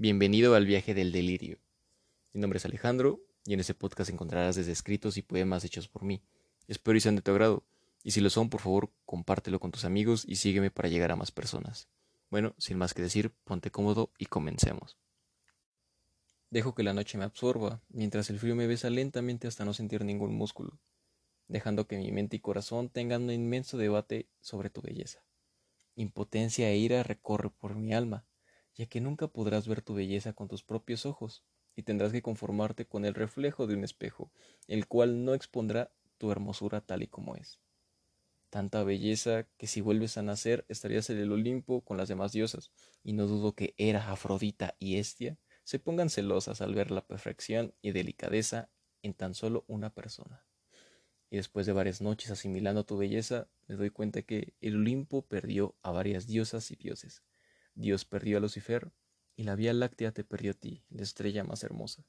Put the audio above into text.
Bienvenido al viaje del delirio. Mi nombre es Alejandro y en este podcast encontrarás desde escritos y poemas hechos por mí. Espero y sean de tu agrado. Y si lo son, por favor, compártelo con tus amigos y sígueme para llegar a más personas. Bueno, sin más que decir, ponte cómodo y comencemos. Dejo que la noche me absorba, mientras el frío me besa lentamente hasta no sentir ningún músculo, dejando que mi mente y corazón tengan un inmenso debate sobre tu belleza. Impotencia e ira recorre por mi alma, ya que nunca podrás ver tu belleza con tus propios ojos, y tendrás que conformarte con el reflejo de un espejo, el cual no expondrá tu hermosura tal y como es. Tanta belleza que si vuelves a nacer estarías en el Olimpo con las demás diosas, y no dudo que Hera, Afrodita y Estia se pongan celosas al ver la perfección y delicadeza en tan solo una persona. Y después de varias noches asimilando tu belleza, me doy cuenta que el Olimpo perdió a varias diosas y dioses. Dios perdió a Lucifer y la Vía Láctea te perdió a ti, la estrella más hermosa.